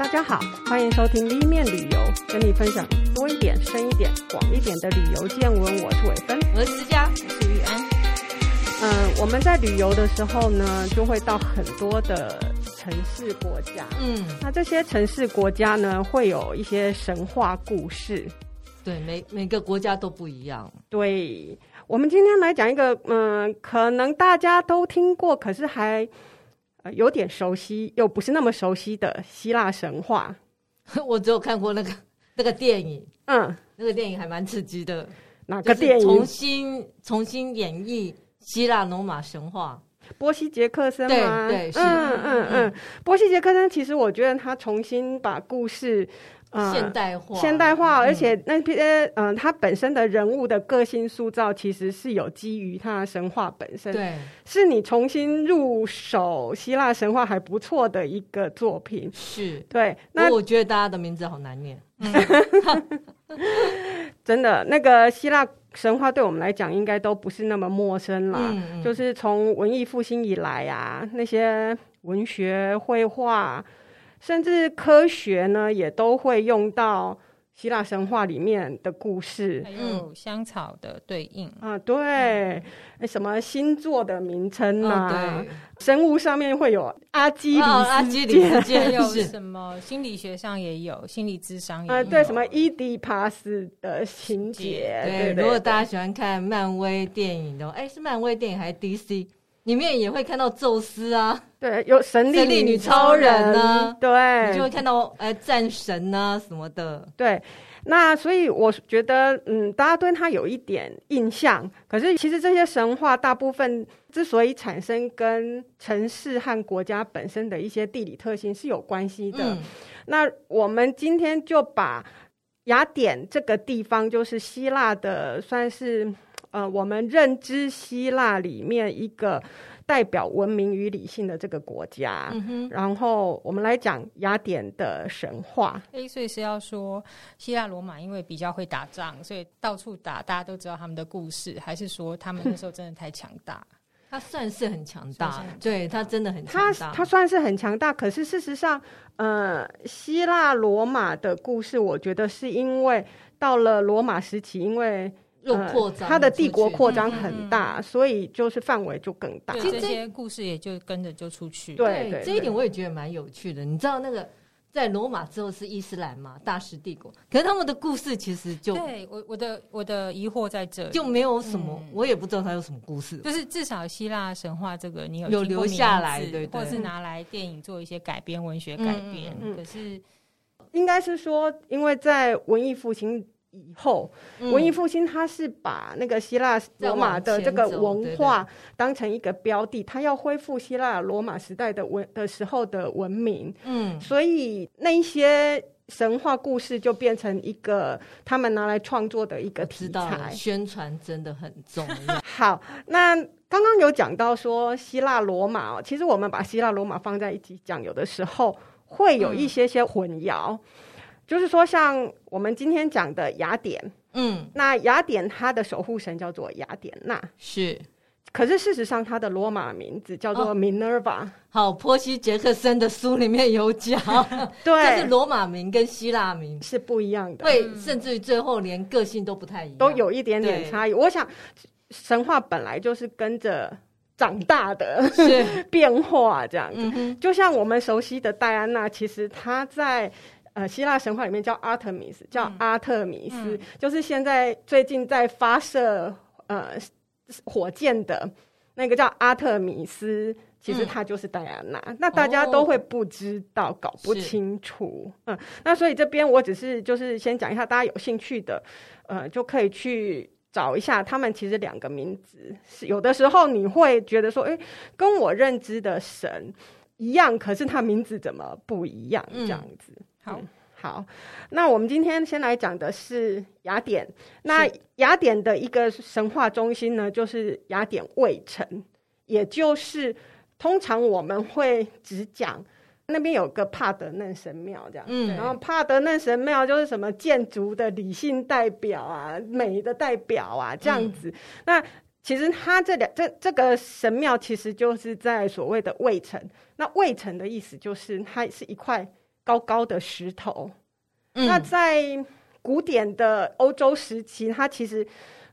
大家好，欢迎收听立面旅游，跟你分享多一点、深一点、广一点的旅游见闻。我是伟芬，我是思佳，我是玉安。嗯，我们在旅游的时候呢，就会到很多的城市国家。嗯，那这些城市国家呢，会有一些神话故事。对，每每个国家都不一样。对，我们今天来讲一个，嗯，可能大家都听过，可是还。呃，有点熟悉又不是那么熟悉的希腊神话，我只有看过那个那个电影，嗯，那个电影还蛮刺激的。哪个电影？重新重新演绎希腊罗马神话，波西杰克森吗？对对，是，嗯嗯嗯，波西杰克森其实我觉得他重新把故事。现代化，现代化，而且那些嗯，他本身的人物的个性塑造，其实是有基于他的神话本身。对，是你重新入手希腊神话还不错的一个作品。是，对。那我觉得大家的名字好难念。真的，那个希腊神话对我们来讲应该都不是那么陌生了。嗯，就是从文艺复兴以来啊，那些文学绘画。甚至科学呢，也都会用到希腊神话里面的故事，还有香草的对应。啊，对，什么星座的名称啊，生物上面会有阿基里斯，阿基里斯还 有什么心理学上也有，心理智商也有，对，什么伊迪帕斯的情节，对，如果大家喜欢看漫威电影的话，哎，是漫威电影还是 DC？里面也会看到宙斯啊，对，有神力女超人啊，对，你就会看到呃战神啊什么的，对。那所以我觉得，嗯，大家对他有一点印象。可是其实这些神话大部分之所以产生，跟城市和国家本身的一些地理特性是有关系的。嗯、那我们今天就把雅典这个地方，就是希腊的，算是。呃，我们认知希腊里面一个代表文明与理性的这个国家，嗯、哼然后我们来讲雅典的神话。诶，所以是要说希腊罗马因为比较会打仗，所以到处打，大家都知道他们的故事，还是说他们那时候真的太强大？他算是很强大，强大对他真的很强大。他他算是很强大，可是事实上，呃，希腊罗马的故事，我觉得是因为到了罗马时期，因为。又扩张，它的帝国扩张很大，嗯、所以就是范围就更大。其实这些故事也就跟着就出去。对，对，对，这一点我也觉得蛮有趣的。你知道那个在罗马之后是伊斯兰嘛，大食帝国，可是他们的故事其实就对我我的我的疑惑在这里，就没有什么，嗯、我也不知道他有什么故事。就是至少希腊神话这个你有有留下来，对，对，或者是拿来电影做一些改编，文学改编。嗯、可是应该是说，因为在文艺复兴。以后，文艺复兴它是把那个希腊罗马的这个文化当成一个标的，它要恢复希腊罗马时代的文的时候的文明。嗯，所以那一些神话故事就变成一个他们拿来创作的一个题材。宣传真的很重要。好，那刚刚有讲到说希腊罗马哦，其实我们把希腊罗马放在一起讲，有的时候会有一些些混淆。嗯就是说，像我们今天讲的雅典，嗯，那雅典它的守护神叫做雅典娜，是。可是事实上，它的罗马名字叫做 Minerva。哦、好，波西杰克森的书里面有讲，对，这是罗马名跟希腊名是不一样的，对，甚至于最后连个性都不太一样，都有一点点差异。我想，神话本来就是跟着长大的，是 变化这样子。嗯、哼就像我们熟悉的戴安娜，其实她在。呃，希腊神话里面叫阿特米斯，叫阿特米斯，嗯、就是现在最近在发射呃火箭的那个叫阿特米斯，其实他就是戴安娜。嗯、那大家都会不知道，哦、搞不清楚。嗯，那所以这边我只是就是先讲一下，大家有兴趣的，呃，就可以去找一下，他们其实两个名字是有的时候你会觉得说，哎，跟我认知的神一样，可是他名字怎么不一样？这样子。嗯好、嗯、好，那我们今天先来讲的是雅典。那雅典的一个神话中心呢，就是雅典卫城，也就是通常我们会只讲那边有个帕德嫩神庙这样。嗯，然后帕德嫩神庙就是什么建筑的理性代表啊，美的代表啊这样子。嗯、那其实它这两这这个神庙其实就是在所谓的卫城。那卫城的意思就是它是一块。高高的石头。嗯、那在古典的欧洲时期，它其实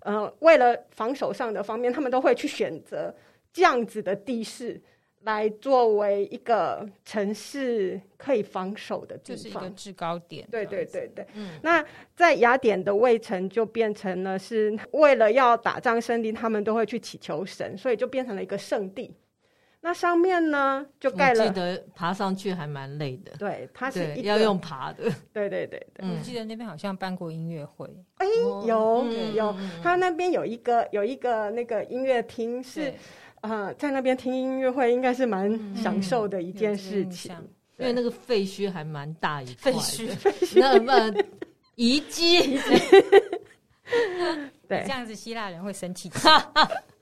呃为了防守上的方面，他们都会去选择这样子的地势。来作为一个城市可以防守的地方，就是一个制高点。对对对对，嗯。那在雅典的卫城就变成了是为了要打仗胜利，他们都会去祈求神，所以就变成了一个圣地。那上面呢就盖了，我记得爬上去还蛮累的。对，它是要用爬的。对对对对，我记得那边好像办过音乐会。哎，有有，它那边有一个有一个那个音乐厅是。啊，在那边听音乐会应该是蛮享受的一件事情，嗯、因为那个废墟还蛮大一块的，废墟。那么遗迹，对，这样子希腊人会生气。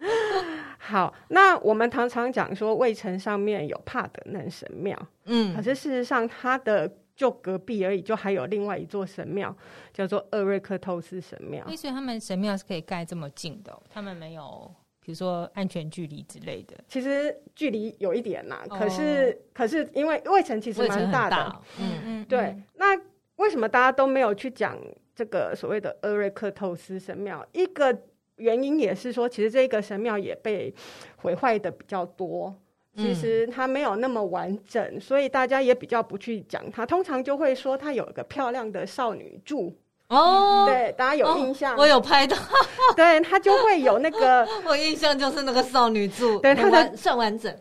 好，那我们常常讲说卫城上面有帕德嫩神庙，嗯，可是事实上它的就隔壁而已，就还有另外一座神庙叫做厄瑞克透斯神庙。所以他们神庙是可以盖这么近的，他们没有。比如说安全距离之类的，其实距离有一点呐、哦。可是，可是因为卫城其实蛮大的，大嗯嗯，对嗯。那为什么大家都没有去讲这个所谓的厄瑞克透斯神庙？一个原因也是说，其实这个神庙也被毁坏的比较多，其实它没有那么完整，嗯、所以大家也比较不去讲它。通常就会说它有一个漂亮的少女柱。哦，对，大家有印象？哦、我有拍到，对，它就会有那个，我印象就是那个少女柱，对，它的算完整。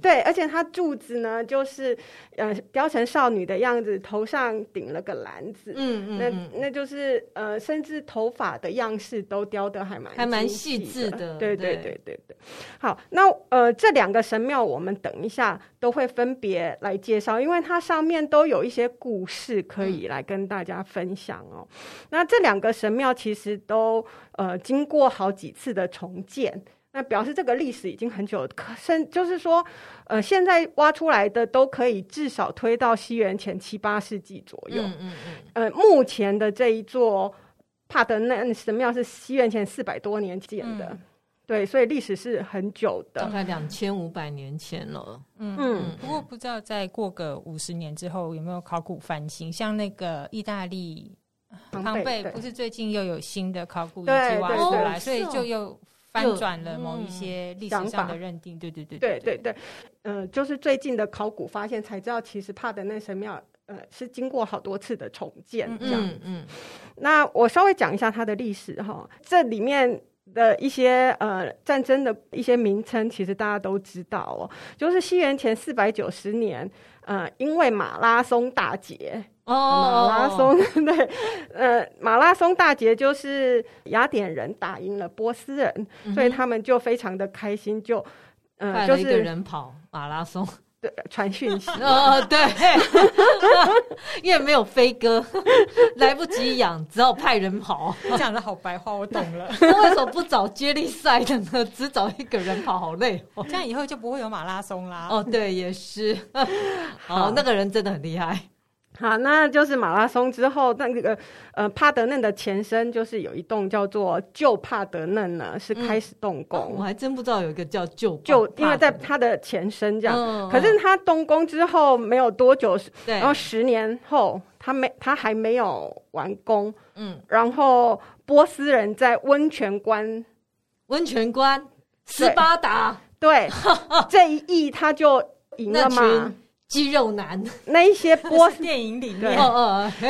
对，而且它柱子呢，就是呃雕成少女的样子，头上顶了个篮子，嗯嗯，那那就是呃，甚至头发的样式都雕的还蛮还蛮细致的，对对对对对。好，那呃这两个神庙，我们等一下都会分别来介绍，因为它上面都有一些故事可以来跟大家分享哦。嗯、那这两个神庙其实都呃经过好几次的重建。那表示这个历史已经很久，可是就是说，呃，现在挖出来的都可以至少推到西元前七八世纪左右。嗯嗯嗯。呃，目前的这一座帕德嫩神庙是西元前四百多年建的，嗯，对，所以历史是很久的，大概两千五百年前了。嗯嗯。不过不知道再过个五十年之后有没有考古翻新，像那个意大利庞贝，不是最近又有新的考古遗迹挖出来，所以就又。翻转了某一些历史上的认定，对对对对对对，嗯、呃，就是最近的考古发现才知道，其实帕德嫩神庙呃是经过好多次的重建这样嗯，嗯，那我稍微讲一下它的历史哈，这里面的一些呃战争的一些名称，其实大家都知道哦，就是西元前四百九十年，呃，因为马拉松大捷。哦，马拉松 对，呃，马拉松大捷就是雅典人打赢了波斯人，嗯，所以他们就非常的开心，就呃，就是一个人跑马拉松，对，传讯息。哦，对，因为没有飞鸽，来不及养，只好派人跑。你讲的好白话，我懂了。那为什么不找接力赛的呢？只找一个人跑，好累。这样以后就不会有马拉松啦。哦，对，也是。哦，那个人真的很厉害。好，那就是马拉松之后，那个呃帕德嫩的前身就是有一栋叫做旧帕德嫩呢，是开始动工。嗯哦。我还真不知道有一个叫旧旧，因为在它的前身这样。嗯、可是它动工之后没有多久，然后十年后，它没它还没有完工。嗯，然后波斯人在温泉关，温泉关斯巴达，对，这一役他就赢了嘛。肌肉男，那一些波斯 电影里面，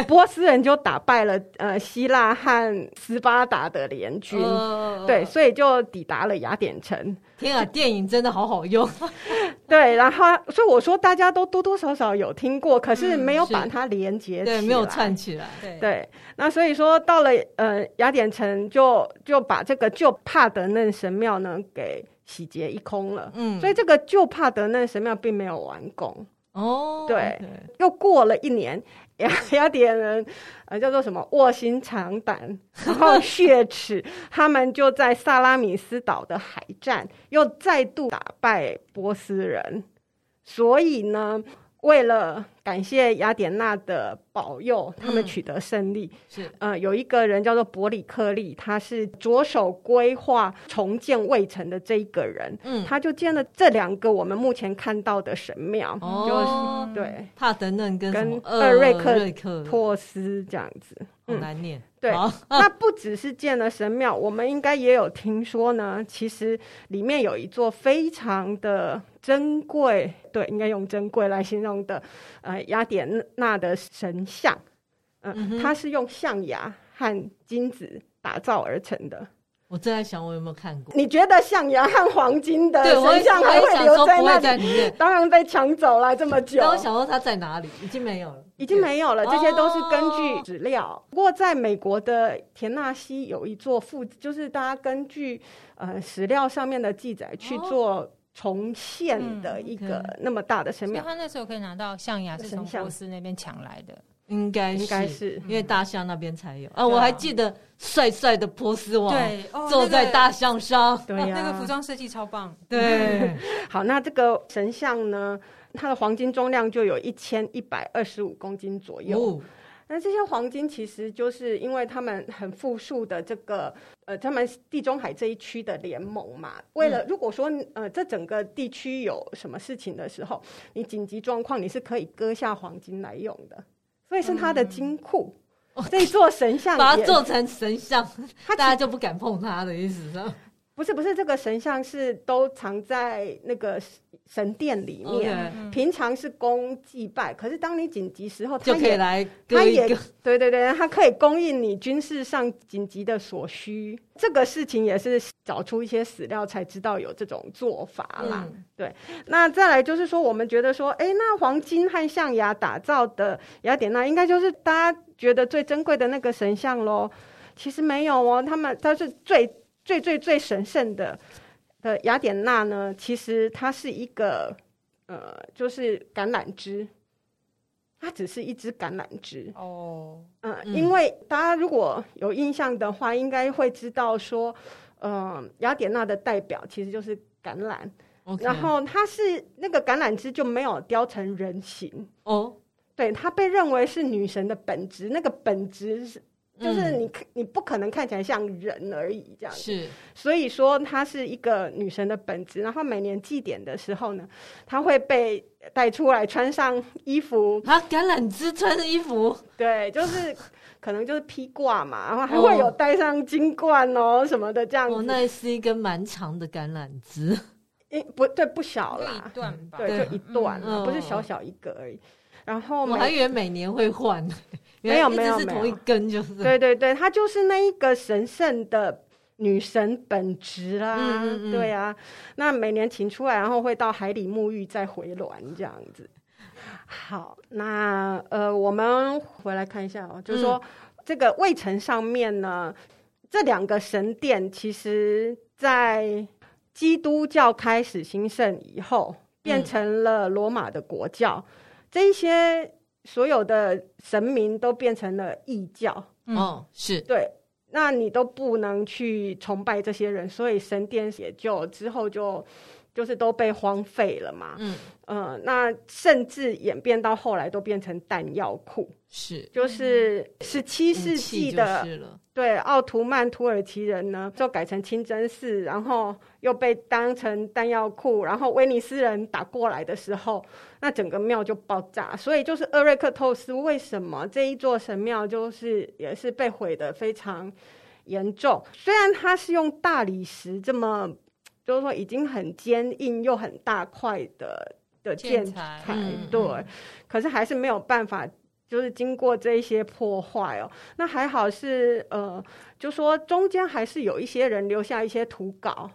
波斯人就打败了呃希腊和斯巴达的联军，哦，对，所以就抵达了雅典城。天啊，电影真的好好用。对，然后所以我说大家都多多少少有听过，可是没有把它连接起来，对，没有串起来。对，对，那所以说到了呃雅典城就，就就把这个旧帕德嫩神庙呢给洗劫一空了。嗯，所以这个旧帕德嫩神庙并没有完工。哦、oh，对.又过了一年，雅 雅典人，呃，叫做什么卧薪尝胆，然后血耻，他们就在萨拉米斯岛的海战又再度打败波斯人，所以呢，为了感谢雅典娜的保佑，他们取得胜利。嗯、是，呃，有一个人叫做伯里克利，他是着手规划重建卫城的这一个人。嗯，他就建了这两个我们目前看到的神庙，哦、就是对。帕德嫩跟跟厄瑞克。托斯这样子。很难念。嗯、对，那不只是建了神庙，我们应该也有听说呢。其实里面有一座非常的珍贵，对，应该用珍贵来形容的，呃，雅典娜的神像，呃、嗯，它是用象牙和金子打造而成的。我正在想，我有没有看过？你觉得象牙和黄金的神像还会留在那里？当然被抢走了这么久。当我想说它在哪里？已经没有了，已经没有了。这些都是根据史料。不过，在美国的田纳西有一座复，就是大家根据呃史料上面的记载去做重现的一个那么大的神庙。他那时候可以拿到象牙是从波斯那边抢来的。应该应该是因为大象那边才有啊！我还记得帅帅的波斯王对坐在大象上，对呀，那个服装设计超棒。对，好，那这个神像呢，它的黄金重量就有一千一百二十五公斤左右。那这些黄金其实就是因为他们很富庶的这个呃，他们地中海这一区的联盟嘛。为了如果说呃，这整个地区有什么事情的时候，你紧急状况你是可以割下黄金来用的。所以是他的金库，嗯、这座神像把它做成神像，大家就不敢碰它的意思是吧？不是不是，这个神像是都藏在那个神殿里面，Okay. 平常是供祭拜，可是当你紧急时候，就可以来割一个。对 对对，它可以供应你军事上紧急的所需。这个事情也是找出一些史料才知道有这种做法啦。嗯、对，那再来就是说，我们觉得说，哎，那黄金和象牙打造的雅典娜，应该就是大家觉得最珍贵的那个神像喽？其实没有哦，他们它是最。最最最神圣的的雅典娜呢，其实它是一个呃，就是橄榄枝，它只是一支橄榄枝哦。呃、嗯，因为大家如果有印象的话，应该会知道说，呃，雅典娜的代表其实就是橄榄。然后它是那个橄榄枝就没有雕成人形哦。对，它被认为是女神的本质，那个本质是。就是你，你不可能看起来像人而已，这样子。是，所以说她是一个女神的本质。然后每年祭典的时候呢，她会被带出来穿上衣服。啊，橄榄枝穿衣服？对，就是可能就是披挂嘛，然后还会有戴上金冠哦什么的这样子。哦，那是一根蛮长的橄榄枝，诶，不对，不小啦，一段吧，对，就一段，不是小小一个而已。然后我还以为每年会换。没有没有没有，同一根就是。对对对，它就是那一个神圣的女神本质啦。嗯嗯对啊，那每年请出来，然后会到海里沐浴，再回銮这样子。好，那呃，我们回来看一下哦，就是说、嗯、这个卫城上面呢，这两个神殿，其实在基督教开始兴盛以后，变成了罗马的国教，嗯、这一些。所有的神明都变成了异教，嗯、哦，是。对，那你都不能去崇拜这些人，所以神殿也就之后就就是都被荒废了嘛，嗯嗯、呃，那甚至演变到后来都变成弹药库，是，就是十七世纪的。对，奥图曼土耳其人呢，就改成清真寺，然后又被当成弹药库，然后威尼斯人打过来的时候，那整个庙就爆炸。所以就是厄瑞克透斯为什么这一座神庙就是也是被毁的非常严重？虽然它是用大理石这么，就是说已经很坚硬又很大块的的建材，嗯、对，嗯、可是还是没有办法。就是经过这一些破坏哦，那还好是呃，就说中间还是有一些人留下一些图稿，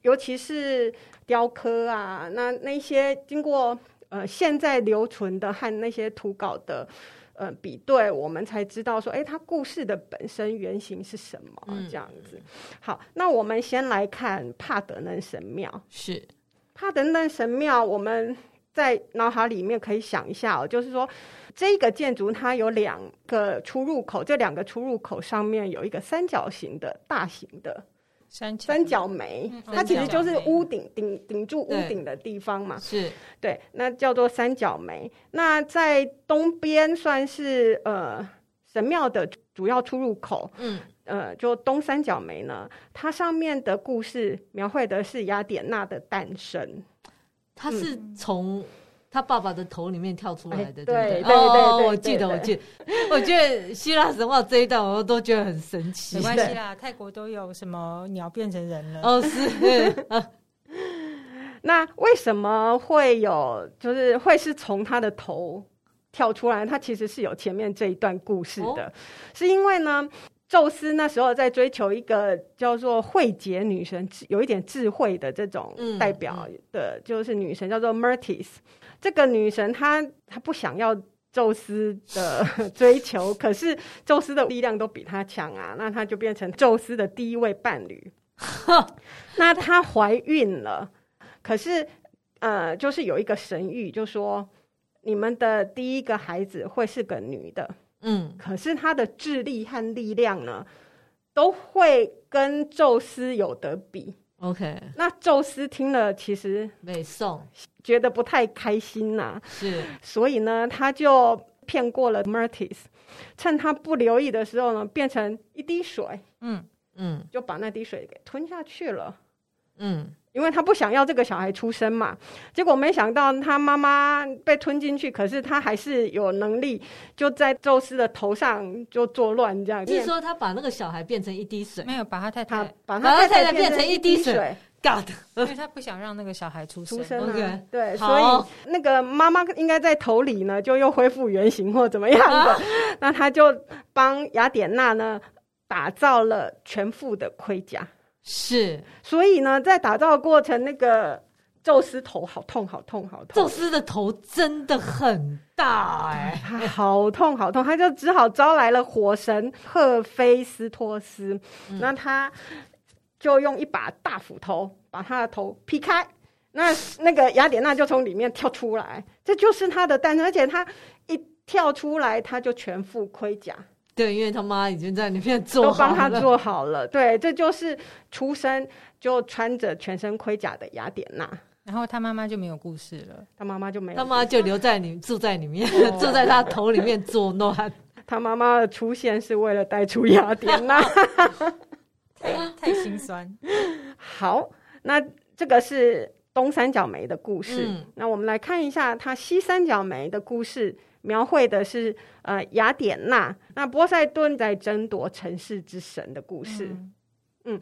尤其是雕刻啊，那那些经过呃现在留存的和那些图稿的呃比对，我们才知道说，哎，它故事的本身原型是什么这样子。好，那我们先来看帕德嫩神庙，是帕德嫩神庙，我们在脑海里面可以想一下哦，就是说。这个建筑它有两个出入口，这两个出入口上面有一个三角形的大型的三三角梅，嗯、它其实就是屋顶顶顶住屋顶的地方嘛。是对，那叫做三角梅。那在东边算是呃神庙的主要出入口。嗯，呃，就东三角梅呢，它上面的故事描绘的是雅典娜的诞生。它是从他爸爸的头里面跳出来的，对对对，我记得，我记得，我觉得希腊神话这一段我都觉得很神奇。没关系啦，泰国都有什么鸟变成人了？哦，是。那为什么会有？就是会是从他的头跳出来？他其实是有前面这一段故事的，是因为呢。宙斯那时候在追求一个叫做慧洁女神，有一点智慧的这种代表的，就是女神叫做 Metis。这个女神她她不想要宙斯的 追求，可是宙斯的力量都比她强啊，那她就变成宙斯的第一位伴侣。那她怀孕了，可是呃，就是有一个神谕，就说你们的第一个孩子会是个女的。嗯，可是她的智力和力量呢，都会跟宙斯有得比。OK，那宙斯听了其实没送，觉得不太开心呐、啊。是，所以呢，他就骗过了 Mertis，趁他不留意的时候呢，变成一滴水。嗯嗯，就把那滴水给吞下去了。嗯。因为他不想要这个小孩出生嘛，结果没想到他妈妈被吞进去，可是他还是有能力，就在宙斯的头上就作乱这样。就是说他把那个小孩变成一滴水，没有把他太太把他太太变成一滴水，God，因为他不想让那个小孩出生。出生啊，对，所以那个妈妈应该在头里呢，就又恢复原形或怎么样的，那他就帮雅典娜呢打造了全副的盔甲。是，所以呢，在打造过程，那个宙斯头好痛，好痛，好痛。宙斯的头真的很大哎、欸，他好痛，好痛，他就只好招来了火神赫菲斯托斯，嗯、那他就用一把大斧头把他的头劈开，那那个雅典娜就从里面跳出来，这就是他的诞生，而且他一跳出来，他就全副盔甲。对，因为他妈已经在里面做好了，都帮他做好了。对，这就是出生就穿着全身盔甲的雅典娜。然后他妈妈就没有故事了，他妈妈就没有，他妈就留在里住在里面，哦、住在他头里面作乱。他妈妈的出现是为了带出雅典娜，太太心酸。好，那这个是东三角梅的故事。嗯、那我们来看一下他西三角梅的故事。描绘的是呃雅典娜，那波塞顿在争夺城市之神的故事。嗯，嗯，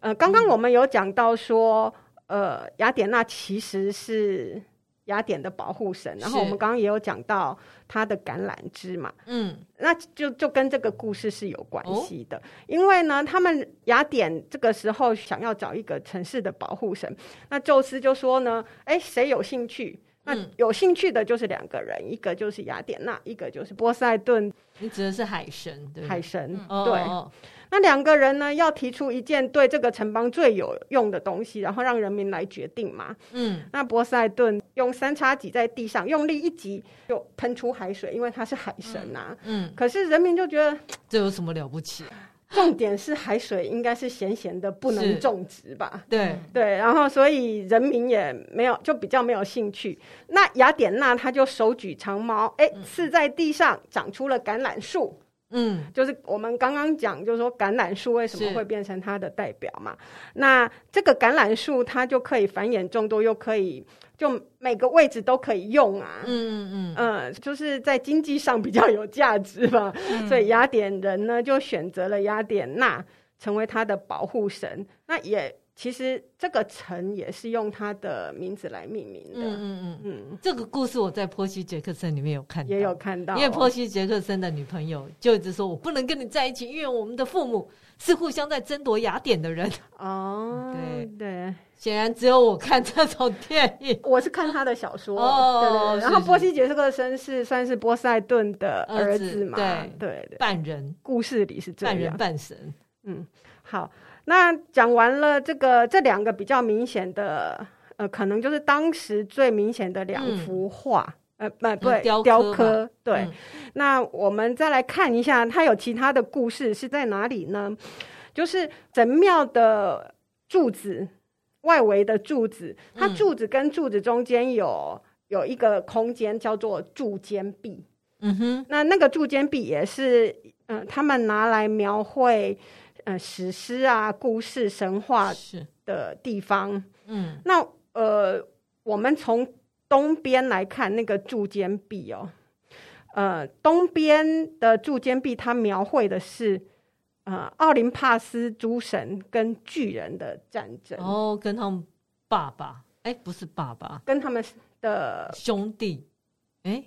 呃，刚刚我们有讲到说，呃，雅典娜其实是雅典的保护神，然后我们刚刚也有讲到他的橄榄枝嘛。嗯，那就就跟这个故事是有关系的，哦、因为呢，他们雅典这个时候想要找一个城市的保护神，那宙斯就说呢，哎，谁有兴趣？那有兴趣的就是两个人，嗯、一个就是雅典娜，一个就是波塞顿。你指的是海神，对，海神，嗯、对。哦、那两个人呢，要提出一件对这个城邦最有用的东西，然后让人民来决定嘛。嗯。那波塞顿用三叉戟在地上用力一击，就喷出海水，因为他是海神呐、啊。嗯。可是人民就觉得这有什么了不起？重点是海水应该是咸咸的，不能种植吧？对对，然后所以人民也没有，就比较没有兴趣。那雅典娜她就手举长矛，哎，刺在地上长出了橄榄树。嗯，就是我们刚刚讲，就是说橄榄树为什么会变成它的代表嘛？那这个橄榄树它就可以繁衍众多，又可以。就每个位置都可以用啊，嗯嗯嗯，嗯，就是在经济上比较有价值吧，嗯、所以雅典人呢就选择了雅典娜成为他的保护神。那也其实这个城也是用他的名字来命名的。嗯嗯嗯嗯，这个故事我在波西·杰克森里面有看到，也有看到，因为波西·杰克森的女朋友就一直说我不能跟你在一起，因为我们的父母是互相在争夺雅典的人。哦，对对。显然只有我看这种电影，我是看他的小说。哦，对对对。然后波西杰克森是算是波塞顿的儿子嘛？对对对。半人，故事里是这样。半人半神。嗯，好。那讲完了这个这两个比较明显的，呃，可能就是当时最明显的两幅画，呃，不对，雕刻。对。那我们再来看一下，它有其他的故事是在哪里呢？就是神庙的柱子外围的柱子，它柱子跟柱子中间有有一个空间叫做柱间壁。嗯哼，那那个柱间壁也是，嗯、呃，他们拿来描绘，呃，史诗啊、故事、神话的地方。嗯，那呃，我们从东边来看那个柱间壁哦，呃，东边的柱间壁它描绘的是，呃，奥林帕斯诸神跟巨人的战争。哦，跟他们爸爸，哎，不是爸爸，跟他们的兄弟，哎。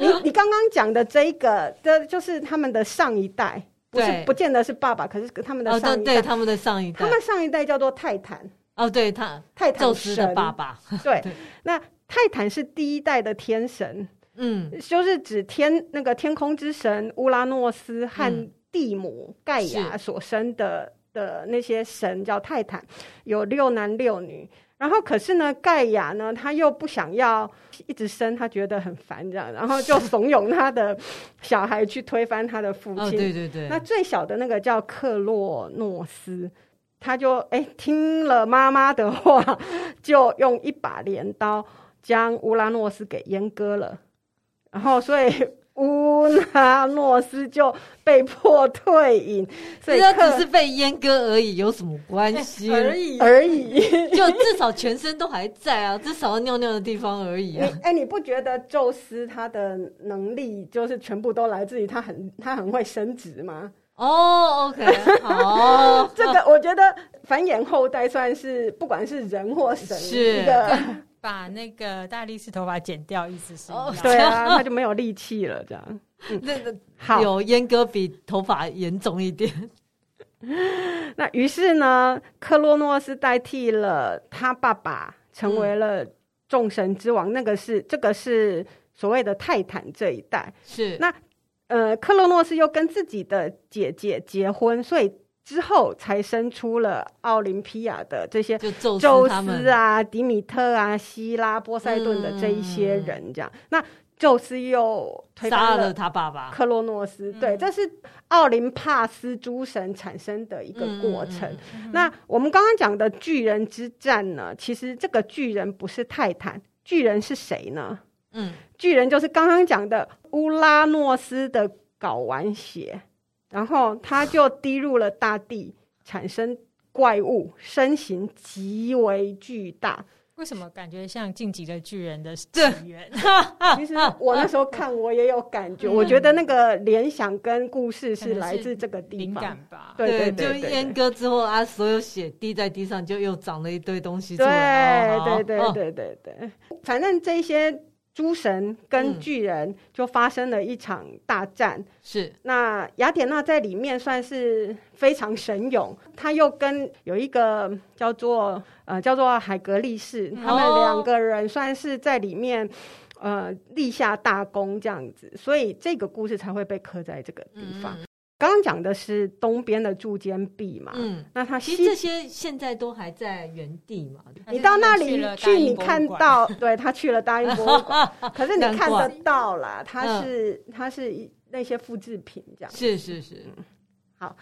你你刚刚讲的这一个，这就是他们的上一代，不是不见得是爸爸，可是他们的上一代，哦、对，他们的上一代，他们上一代叫做泰坦。哦，对他泰坦神的爸爸，对，对。那泰坦是第一代的天神，嗯，就是指天那个天空之神乌拉诺斯和地母盖亚所生的的那些神叫泰坦，有六男六女。然后，可是呢，盖亚呢，他又不想要一直生，他觉得很烦，这样，然后就怂恿他的小孩去推翻他的父亲。哦，对对对。那最小的那个叫克洛诺斯，他就哎听了妈妈的话，就用一把镰刀将乌拉诺斯给阉割了。然后，所以。乌拉诺斯就被迫退隐，所以他只是被阉割而已，有什么关系？而 已而已，就至少全身都还在啊，至少要尿尿的地方而已啊。哎，你不觉得宙斯他的能力就是全部都来自于他很他很会生殖吗？哦，OK，好，这个我觉得繁衍后代算是不管是人或神一个。把那个大力士头发剪掉，意思是？哦，对啊，他就没有力气了，这样。那个好，有阉割比头发严重一点。那于是呢，克洛诺斯代替了他爸爸，成为了众神之王。嗯、那个是这个是所谓的泰坦这一代。是那呃，克洛诺斯又跟自己的姐姐结婚，所以。之后才生出了奥林匹亚的这些宙斯啊、迪米特啊、希拉、波塞顿的这一些人，这样。嗯、那宙斯又推杀了他爸爸克洛诺斯，对，嗯、这是奥林帕斯诸神产生的一个过程。嗯嗯嗯、那我们刚刚讲的巨人之战呢？其实这个巨人不是泰坦，巨人是谁呢？嗯，巨人就是刚刚讲的乌拉诺斯的睾丸血。然后它就滴入了大地，产生怪物，身形极为巨大。为什么感觉像进击的巨人的 起源？其实我那时候看，我也有感觉。我觉得那个联想跟故事是来自这个地方吧。对对对，就阉割之后啊，所有血滴在地上，就又长了一堆东西出来。对对对对对对，反正这些。诸神跟巨人就发生了一场大战，嗯、是。那雅典娜在里面算是非常神勇，他又跟有一个叫做呃叫做海格力士，他们两个人算是在里面呃立下大功这样子，所以这个故事才会被刻在这个地方。嗯刚刚讲的是东边的柱间壁嘛，嗯，那它其实这些现在都还在原地嘛。你到那里去，你看到，对，他去了大英博物馆，可是你看得到啦，它是它是那些复制品这样。是是是，好，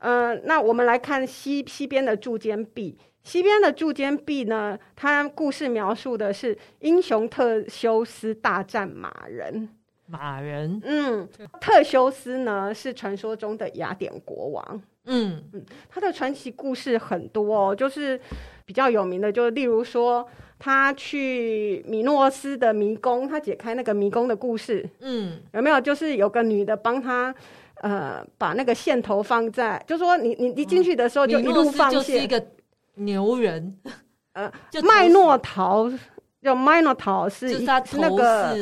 呃，那我们来看西西边的柱间壁，西边的柱间壁呢，它故事描述的是英雄特修斯大战马人。马人，嗯，特修斯呢是传说中的雅典国王，嗯。嗯，他的传奇故事很多哦，就是比较有名的，就例如说他去米诺斯的迷宫，他解开那个迷宫的故事，嗯，有没有？就是有个女的帮他，呃，把那个线头放在，就说你你你进去的时候就一路放线，就是一个牛人，呃，麦诺陶。叫 Minotaur 是一那个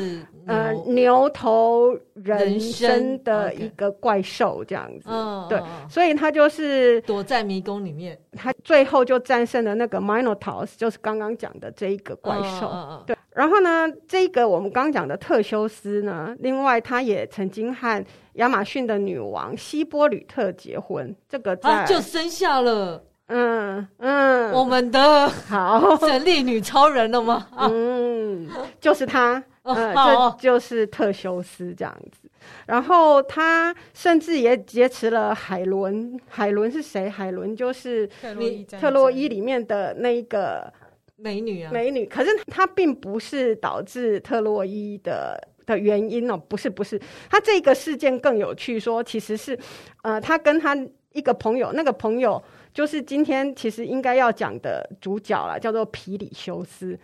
呃牛头人身的一个怪兽这样子，嗯、对，所以他就是躲在迷宫里面，他最后就战胜了那个 Minotaur，就是刚刚讲的这一个怪兽。嗯、对，然后呢，这个我们刚刚讲的特修斯呢，另外他也曾经和亚马逊的女王希波吕特结婚，这个就生下了。嗯嗯，我们的好神力女超人了吗？嗯，就是她，嗯，这就是特修斯这样子。然后他甚至也劫持了海伦。海伦是谁？海伦就是特洛伊里面的那一个美女啊，美女。可是她并不是导致特洛伊的的原因哦，不是，不是。他这个事件更有趣，说其实是，呃，他跟他一个朋友，那个朋友就是今天其实应该要讲的主角了，叫做皮里修斯。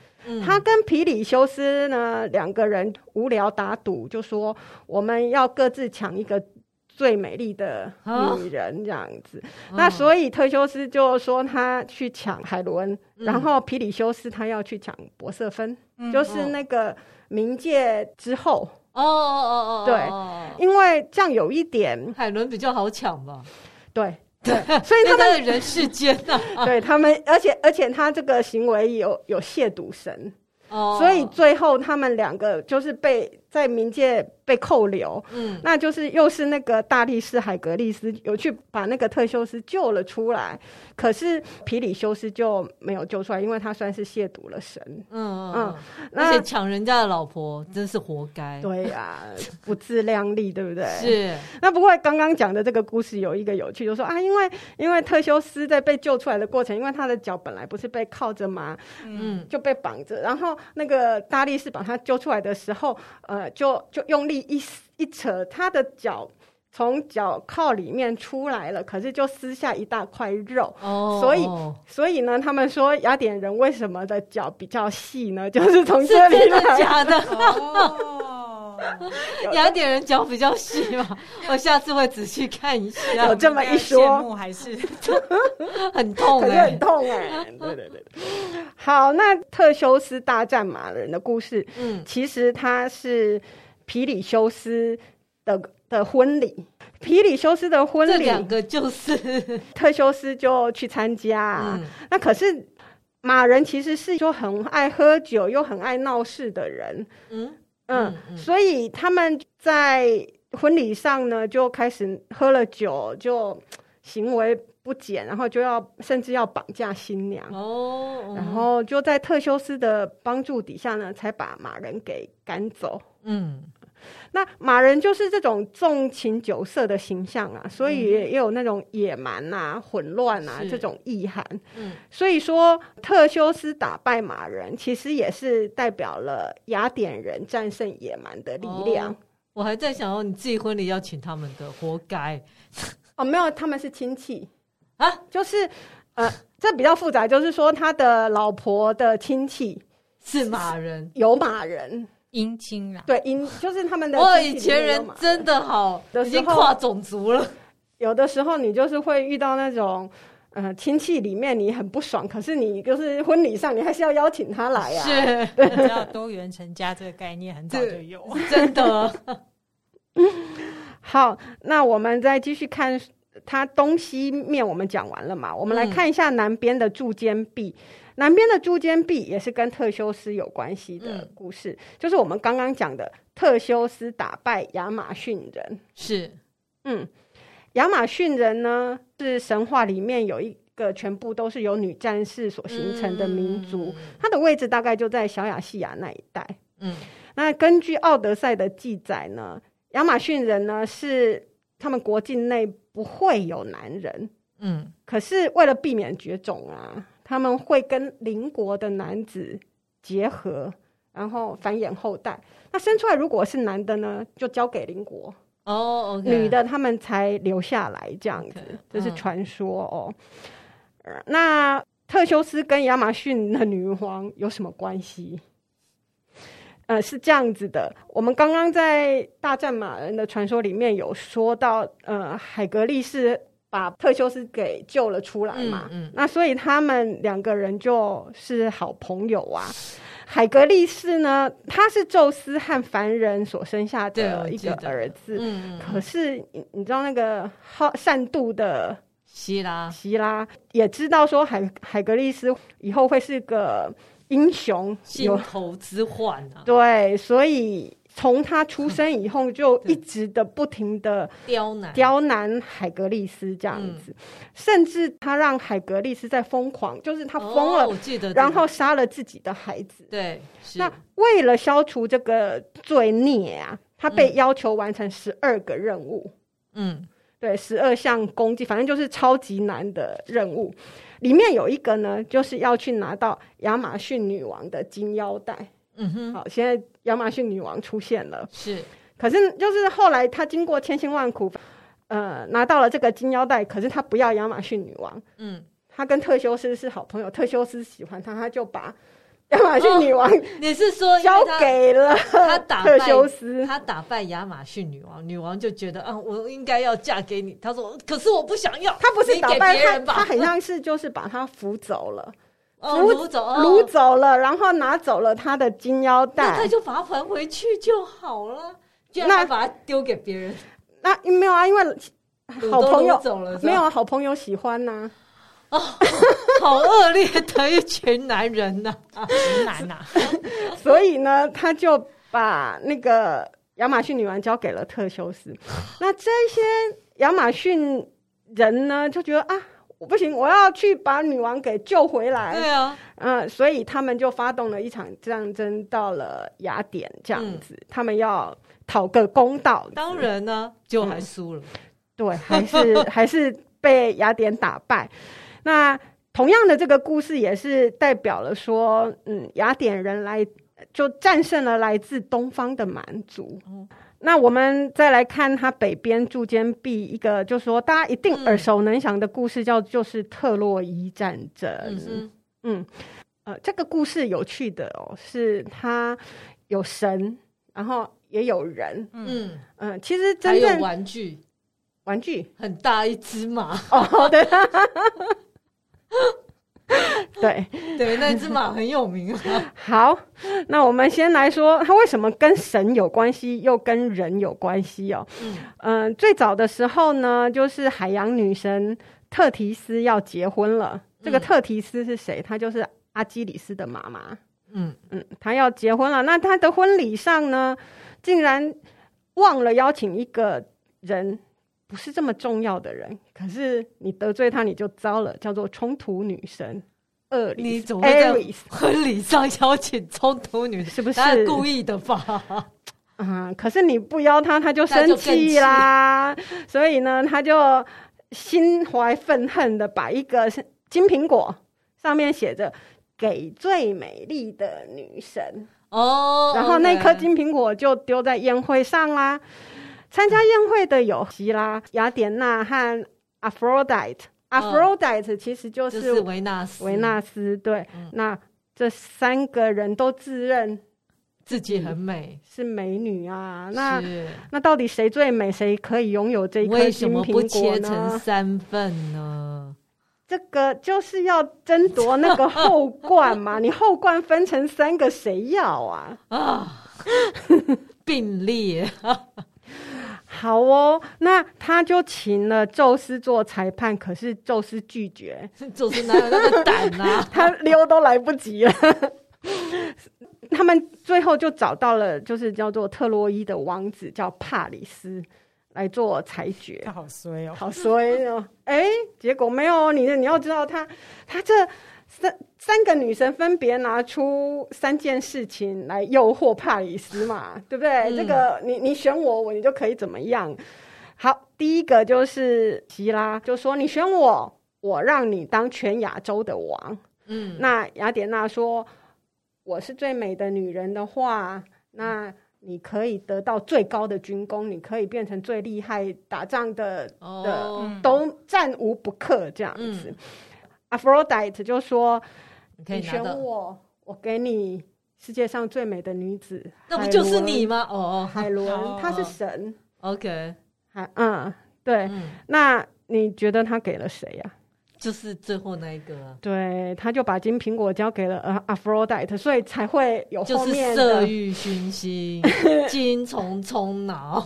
他跟皮里修斯呢两个人无聊打赌，就说我们要各自抢一个最美丽的女人这样子。哦、那所以特修斯就说他去抢海伦，嗯、然后皮里修斯他要去抢博瑟芬，嗯、就是那个冥界之后。哦哦哦哦，对，因为这样有一点海伦比较好抢吧？对。对，所以他们人世间啊，对他们，而且而且他这个行为有有亵渎神，哦，所以最后他们两个就是被在冥界。被扣留，嗯，那就是又是那个大力士海格力斯有去把那个特修斯救了出来，可是皮里修斯就没有救出来，因为他算是亵渎了神，嗯嗯，而且抢人家的老婆真是活该，对呀、啊，不自量力，对不对？是。那不过刚刚讲的这个故事有一个有趣，就是说啊，因为因为特修斯在被救出来的过程，因为他的脚本来不是被靠着吗？嗯，就被绑着，然后那个大力士把他救出来的时候，呃，就就用力。一一扯，他的脚从脚靠里面出来了，可是就撕下一大块肉。哦，所以所以呢，他们说雅典人为什么的脚比较细呢？就是从这里来。是真的假的？哦，雅典人脚比较细嘛？我下次会仔细看一下。有这么一说，羡慕还是很痛很痛哎、欸。对对对。好，那特修斯大战马人的故事，嗯，其实他是。皮里修斯的的婚礼，皮里修斯的婚礼，这两个就是特修斯就去参加。嗯、那可是马人其实是就很爱喝酒又很爱闹事的人，嗯嗯，嗯，所以他们在婚礼上呢就开始喝了酒，就行为不检，然后就要甚至要绑架新娘哦，嗯、然后就在特修斯的帮助底下呢，才把马人给赶走。嗯。那马人就是这种纵情酒色的形象啊，所以也有那种野蛮啊、混乱啊这种意涵。嗯，所以说特修斯打败马人，其实也是代表了雅典人战胜野蛮的力量。哦，我还在想，哦，你自己婚礼要请他们的，活该。哦，没有，他们是亲戚啊，就是呃，这比较复杂，就是说他的老婆的亲戚是马人，有马人。姻亲啦，对，姻就是他们的。我以前人真的好，已经跨种族了。有的时候你就是会遇到那种，呃，亲戚里面你很不爽，可是你就是婚礼上你还是要邀请他来啊。是，你知道多元成家这个概念很早就有，真的。好，那我们再继续看，它东西面我们讲完了嘛？我们来看一下南边的柱间壁。嗯南边的柱间壁也是跟特修斯有关系的故事，嗯、就是我们刚刚讲的特修斯打败亚马逊人。是，嗯，亚马逊人呢是神话里面有一个全部都是由女战士所形成的民族，嗯、它的位置大概就在小亚细亚那一带。嗯，那根据《奥德赛》的记载呢，亚马逊人呢是他们国境内不会有男人。嗯，可是为了避免绝种啊。他们会跟邻国的男子结合，然后繁衍后代。那生出来如果是男的呢，就交给邻国哦，oh, okay. 女的他们才留下来这样子，这.是传说哦。Uh. 那特修斯跟亚马逊的女皇有什么关系？呃，是这样子的，我们刚刚在大战马人的传说里面有说到，呃，海格力士。把特修斯给救了出来嘛，嗯嗯、那所以他们两个人就是好朋友啊。海格力士呢，他是宙斯和凡人所生下的一个儿子，嗯、可是你知道那个好善妒的希拉，希拉也知道说海海格力斯以后会是个英雄，心头之患啊。对，所以。从他出生以后，就一直的不停的 刁难刁难海格力斯这样子，甚至他让海格力斯在疯狂，就是他疯了，我记得，然后杀了自己的孩子。对，那为了消除这个罪孽啊，他被要求完成十二个任务。嗯，对，十二项攻击，反正就是超级难的任务。里面有一个呢，就是要去拿到亚马逊女王的金腰带。嗯哼，好，现在亚马逊女王出现了。是，可是就是后来她经过千辛万苦，呃，拿到了这个金腰带，可是她不要亚马逊女王。嗯。她跟特修斯是好朋友，特修斯喜欢她，他就把亚马逊女王、哦，你是说交给了他打特修斯？他打败亚马逊女王，女王就觉得啊，我应该要嫁给你。他说，可是我不想要。他不是打败他，他很像是就是把他扶走了，扶、哦、走，掳走了，然后拿走了他的金腰带，那他就把它还回去就好了。那把它丢给别人？那没有啊，因为好朋友走了，没有啊，好朋友喜欢呐、啊。哦，好恶劣的一群男人呐、啊，直男呐！所以呢，他就把那个亚马逊女王交给了特修斯。那这些亚马逊人呢，就觉得啊，我不行，我要去把女王给救回来。对啊，嗯、呃，所以他们就发动了一场战争，到了雅典这样子，嗯、他们要讨个公道。当然呢，就还输了、嗯。对，还是还是被雅典打败。那同样的这个故事也是代表了说，嗯，雅典人来就战胜了来自东方的蛮族。嗯、那我们再来看它北边柱间壁一个，就是说大家一定耳熟能详的故事，叫就是特洛伊战争。嗯，嗯呃，这个故事有趣的哦，是它有神，然后也有人。嗯嗯、呃，其实真正玩具，玩具很大一只马。哦，对。对 对，那只马很有名啊。好，那我们先来说，它为什么跟神有关系，又跟人有关系哦？嗯、呃，最早的时候呢，就是海洋女神特提斯要结婚了。这个特提斯是谁？她就是阿基里斯的妈妈。嗯嗯，她要结婚了。那她的婚礼上呢，竟然忘了邀请一个人。不是这么重要的人，可是你得罪她，你就糟了。叫做冲突女神厄里斯，你怎么在婚礼上邀请冲突女神？是不是故意的吧？嗯，可是你不邀他，他就生气啦。所以呢，他就心怀愤恨的把一个金苹果上面写着“给最美丽的女神”哦，然后那颗金苹果就丢在宴会上啦。参加宴会的有希拉、雅典娜和 Aphrodite 其实就是维纳斯。维纳斯对，嗯、那这三个人都自认自己很美，是美女啊。那那到底谁最美？谁可以拥有这一颗金苹果呢？为什么不切成三份呢？这个就是要争夺那个后冠嘛。你后冠分成三个，谁要啊？啊，并列。好哦，那他就请了宙斯做裁判，可是宙斯拒绝。宙斯哪有那个胆啊？他溜都来不及了。他们最后就找到了，就是叫做特洛伊的王子，叫帕里斯，来做裁决。他好衰哦，好衰哦！哎、欸，结果没有你，你要知道他，他这。三三个女神分别拿出三件事情来诱惑帕里斯嘛，对不对？嗯、这个你你选我，我你就可以怎么样？好，第一个就是希拉，就说你选我，我让你当全亚洲的王。嗯，那雅典娜说，我是最美的女人的话，那你可以得到最高的军功，你可以变成最厉害打仗的、哦、的，都战无不克这样子。嗯 Aphrodite 就说：“你可以选我，我给你世界上最美的女子。那不就是你吗？哦，海伦，她是神。OK，还嗯，对。那你觉得他给了谁呀？就是最后那一个。对，他就把金苹果交给了呃 Aphrodite，所以才会有后面的色欲熏心，金虫冲脑。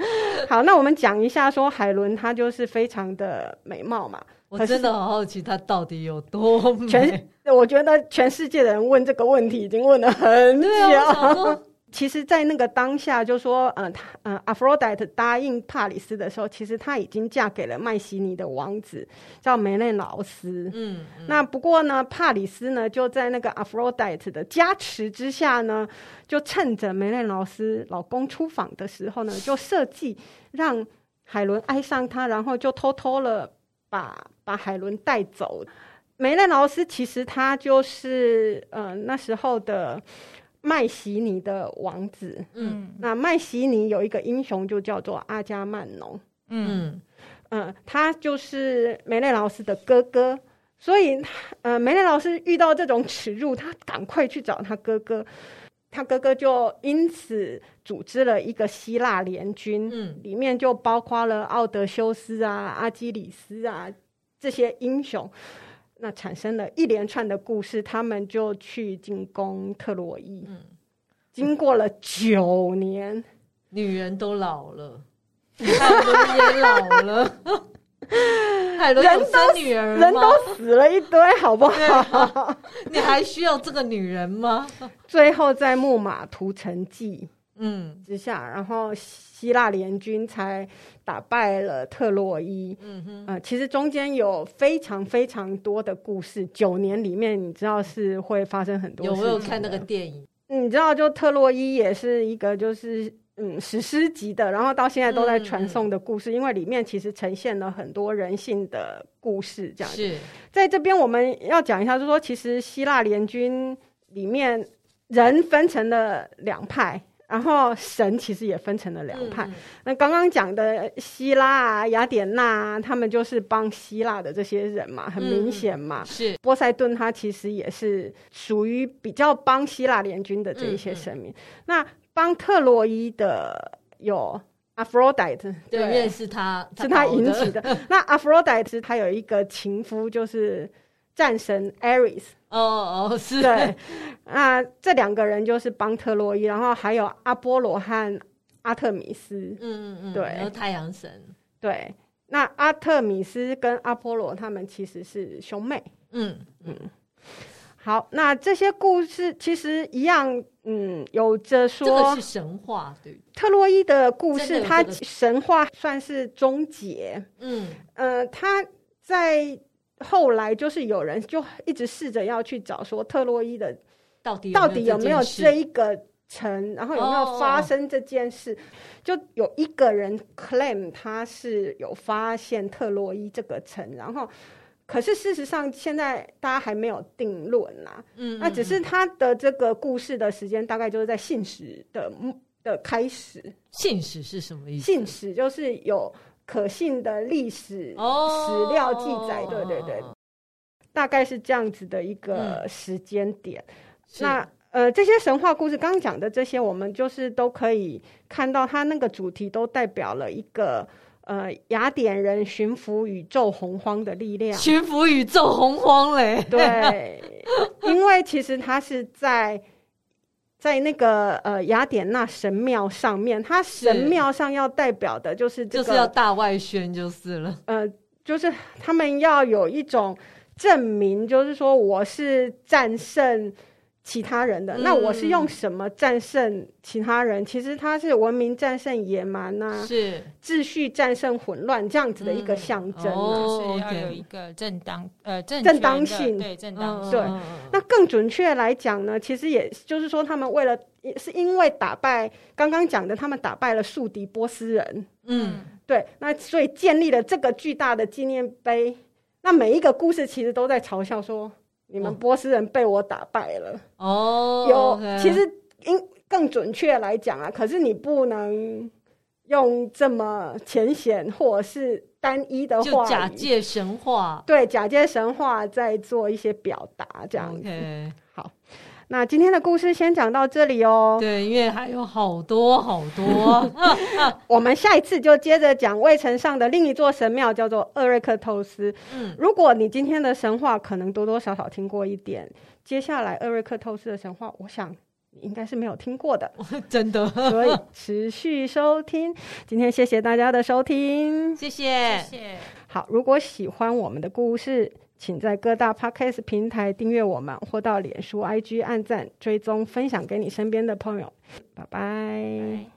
好，那我们讲一下，说海伦她就是非常的美貌嘛。”我真的好好奇，他到底有多美？全我觉得全世界的人问这个问题已经问了很久。其实，在那个当下，就说，嗯、呃，他，嗯、呃，阿弗洛狄特答应帕里斯的时候，其实他已经嫁给了麦西尼的王子，叫梅内劳斯。嗯，嗯，那不过呢，帕里斯呢，就在那个阿弗洛狄特的加持之下呢，就趁着梅内劳斯老公出访的时候呢，就设计让海伦爱上他，然后就偷偷了把把海伦带走。梅内劳斯其实他就是，呃，那时候的。麦西尼的王子，嗯，那麦西尼有一个英雄就叫做阿加曼农，嗯。嗯、呃，他就是梅内劳斯的哥哥，所以，呃，梅内劳斯遇到这种耻辱，他赶快去找他哥哥，他哥哥就因此组织了一个希腊联军，嗯，里面就包括了奥德修斯啊、阿基里斯啊这些英雄。那产生了一连串的故事，他们就去进攻特洛伊。嗯，经过了九年，女人都老了，海伦也老了，海伦有生女儿吗？人都死了一堆，好不好？你还需要这个女人吗？最后在木马屠城记。嗯，之下，然后希腊联军才打败了特洛伊。嗯哼，呃，其实中间有非常非常多的故事。九年里面，你知道是会发生很多。有没有看那个电影？你知道，就特洛伊也是一个就是嗯史诗级的，然后到现在都在传颂的故事。嗯，因为里面其实呈现了很多人性的故事。这样子是在这边我们要讲一下，就是说其实希腊联军里面人分成了两派。然后神其实也分成了两派。嗯、那刚刚讲的希腊啊、雅典娜啊，他们就是帮希腊的这些人嘛，很明显嘛。嗯、是波塞顿，他其实也是属于比较帮希腊联军的这一些神明。那帮特洛伊的有阿弗洛狄特，对，是他，是他引起的。那阿弗洛狄特他有一个情夫，就是。战神 Ares 哦哦是。对，那这两个人就是帮特洛伊，然后还有阿波罗和阿特米斯，嗯嗯嗯，对，还有太阳神，对，那阿特米斯跟阿波罗他们其实是兄妹，嗯。嗯，好，那这些故事其实一样，嗯，有着说这个是神话，对，特洛伊的故事，它神话算是终结，嗯呃，他在。后来就是有人就一直试着要去找说特洛伊的到底到底有没有这一个城，然后有没有发生这件事？就有一个人 claim 他是有发现特洛伊这个城，然后可是事实上现在大家还没有定论呐。嗯，那只是他的这个故事的时间大概就是在信史的的开始。信史是什么意思？信史就是有。可信的历史史料记载，对对对，大概是这样子的一个时间点。那呃，这些神话故事刚刚讲的这些，我们就是都可以看到，它那个主题都代表了一个呃雅典人驯服宇宙洪荒的力量。驯服宇宙洪荒嘞，对，因为其实他是在。在那个呃雅典娜神庙上面，他神庙上要代表的就是这个，就是要大外宣就是了。呃，就是他们要有一种证明，就是说我是战胜。其他人的，那我是用什么战胜其他人？嗯、其实他是文明战胜野蛮呐、啊，是。秩序战胜混乱这样子的一个象征、啊，嗯。哦、是要有一个正当呃正正当性，对正当性。对，那更准确来讲呢，其实也就是说，他们为了是因为打败刚刚讲的，他们打败了宿敌波斯人，嗯，对，那所以建立了这个巨大的纪念碑。那每一个故事其实都在嘲笑说。你们波斯人被我打败了哦，有.其实应更准确来讲啊，可是你不能用这么浅显或者是单一的话，就假借神话，对，假借神话在做一些表达这样子。好。那今天的故事先讲到这里哦。对，因为还有好多好多，我们下一次就接着讲卫城上的另一座神庙，叫做厄瑞克透斯。嗯，如果你今天的神话可能多多少少听过一点，接下来厄瑞克透斯的神话，我想你应该是没有听过的，真的。所以持续收听，今天谢谢大家的收听，谢谢，谢谢。好，如果喜欢我们的故事。请在各大 Podcast 平台订阅我们，或到脸书、IG 按赞、追踪、分享给你身边的朋友。拜拜。